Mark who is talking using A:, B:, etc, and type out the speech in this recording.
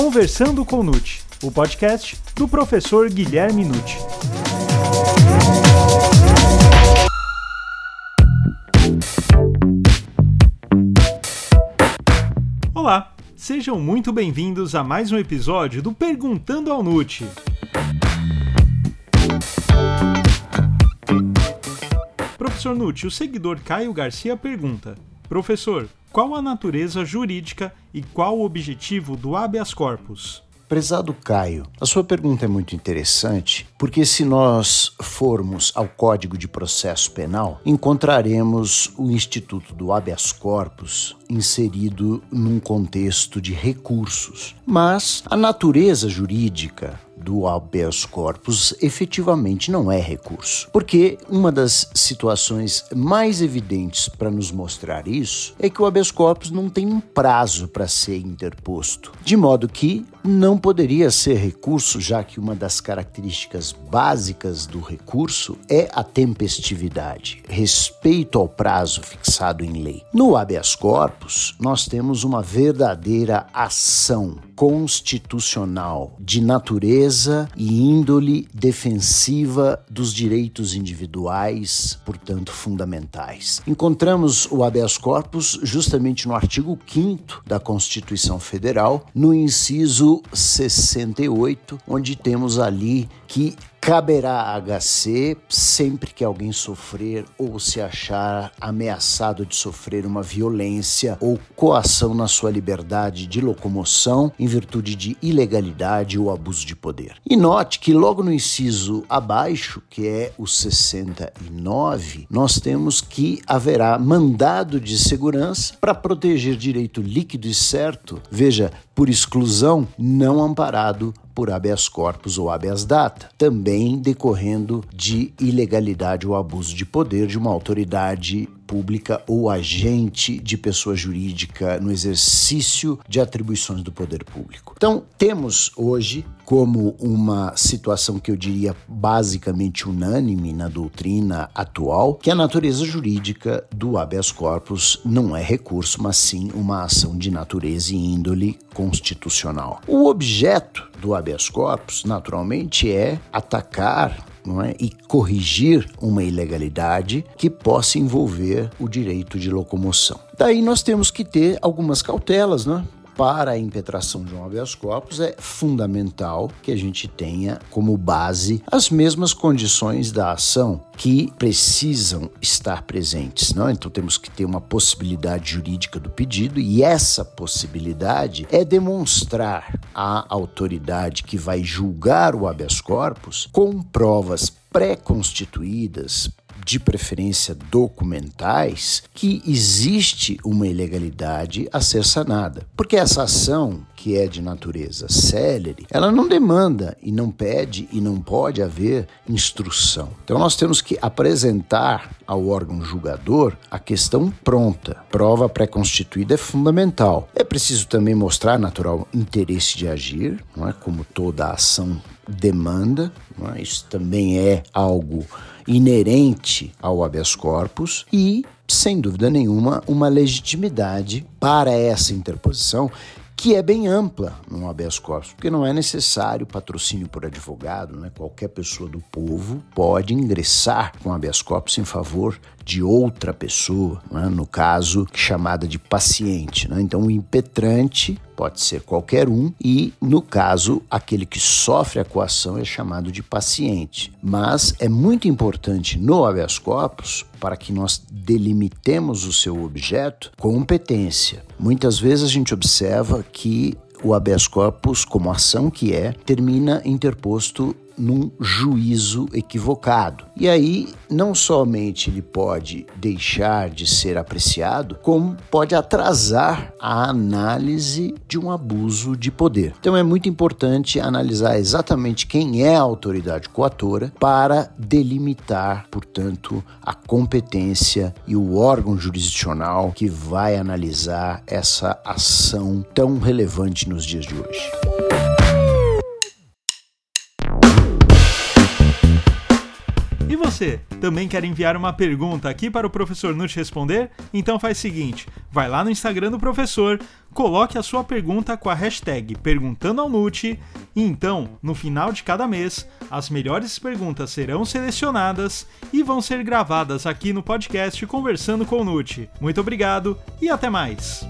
A: Conversando com Nute, o podcast do professor Guilherme Nute. Olá, sejam muito bem-vindos a mais um episódio do Perguntando ao Nute. Professor Nute, o seguidor Caio Garcia pergunta: Professor, qual a natureza jurídica e qual o objetivo do habeas corpus?
B: Prezado Caio, a sua pergunta é muito interessante, porque se nós formos ao Código de Processo Penal, encontraremos o Instituto do habeas corpus inserido num contexto de recursos. Mas a natureza jurídica do habeas corpus efetivamente não é recurso. Porque uma das situações mais evidentes para nos mostrar isso é que o habeas corpus não tem um prazo para ser interposto, de modo que não poderia ser recurso, já que uma das características básicas do recurso é a tempestividade, respeito ao prazo fixado em lei. No habeas corpus, nós temos uma verdadeira ação constitucional de natureza e índole defensiva dos direitos individuais, portanto fundamentais. Encontramos o habeas corpus justamente no artigo 5 da Constituição Federal, no inciso 68, onde temos ali que Caberá HC sempre que alguém sofrer ou se achar ameaçado de sofrer uma violência ou coação na sua liberdade de locomoção em virtude de ilegalidade ou abuso de poder. E note que logo no inciso abaixo, que é o 69, nós temos que haverá mandado de segurança para proteger direito líquido e certo, veja, por exclusão, não amparado por habeas corpus ou habeas data, também decorrendo de ilegalidade ou abuso de poder de uma autoridade pública ou agente de pessoa jurídica no exercício de atribuições do poder público. Então, temos hoje como uma situação que eu diria basicamente unânime na doutrina atual, que a natureza jurídica do habeas corpus não é recurso, mas sim uma ação de natureza e índole constitucional. O objeto do habeas corpus, naturalmente, é atacar não é? e corrigir uma ilegalidade que possa envolver o direito de locomoção. Daí nós temos que ter algumas cautelas, né? Para a impetração de um habeas corpus é fundamental que a gente tenha como base as mesmas condições da ação que precisam estar presentes, não? Então temos que ter uma possibilidade jurídica do pedido e essa possibilidade é demonstrar à autoridade que vai julgar o habeas corpus com provas pré-constituídas de preferência documentais, que existe uma ilegalidade a ser sanada. Porque essa ação, que é de natureza célere, ela não demanda e não pede e não pode haver instrução. Então nós temos que apresentar ao órgão julgador a questão pronta. Prova pré-constituída é fundamental. É preciso também mostrar natural interesse de agir, não é como toda ação demanda, é? isso também é algo inerente ao habeas corpus e, sem dúvida nenhuma, uma legitimidade para essa interposição que é bem ampla no habeas corpus, porque não é necessário patrocínio por advogado, né? qualquer pessoa do povo pode ingressar com habeas corpus em favor de outra pessoa, né? no caso chamada de paciente. Né? Então, o impetrante pode ser qualquer um e, no caso, aquele que sofre a coação é chamado de paciente. Mas é muito importante no habeas corpus, para que nós delimitemos o seu objeto, competência. Muitas vezes a gente observa que o habeas corpus, como ação que é, termina interposto num juízo equivocado. E aí, não somente ele pode deixar de ser apreciado, como pode atrasar a análise de um abuso de poder. Então é muito importante analisar exatamente quem é a autoridade coatora para delimitar, portanto, a competência e o órgão jurisdicional que vai analisar essa ação tão relevante nos dias de hoje.
A: Você, também quer enviar uma pergunta aqui para o professor Nut responder? Então faz o seguinte, vai lá no Instagram do professor, coloque a sua pergunta com a hashtag Perguntando ao e então, no final de cada mês, as melhores perguntas serão selecionadas e vão ser gravadas aqui no podcast Conversando com o Nut. Muito obrigado e até mais!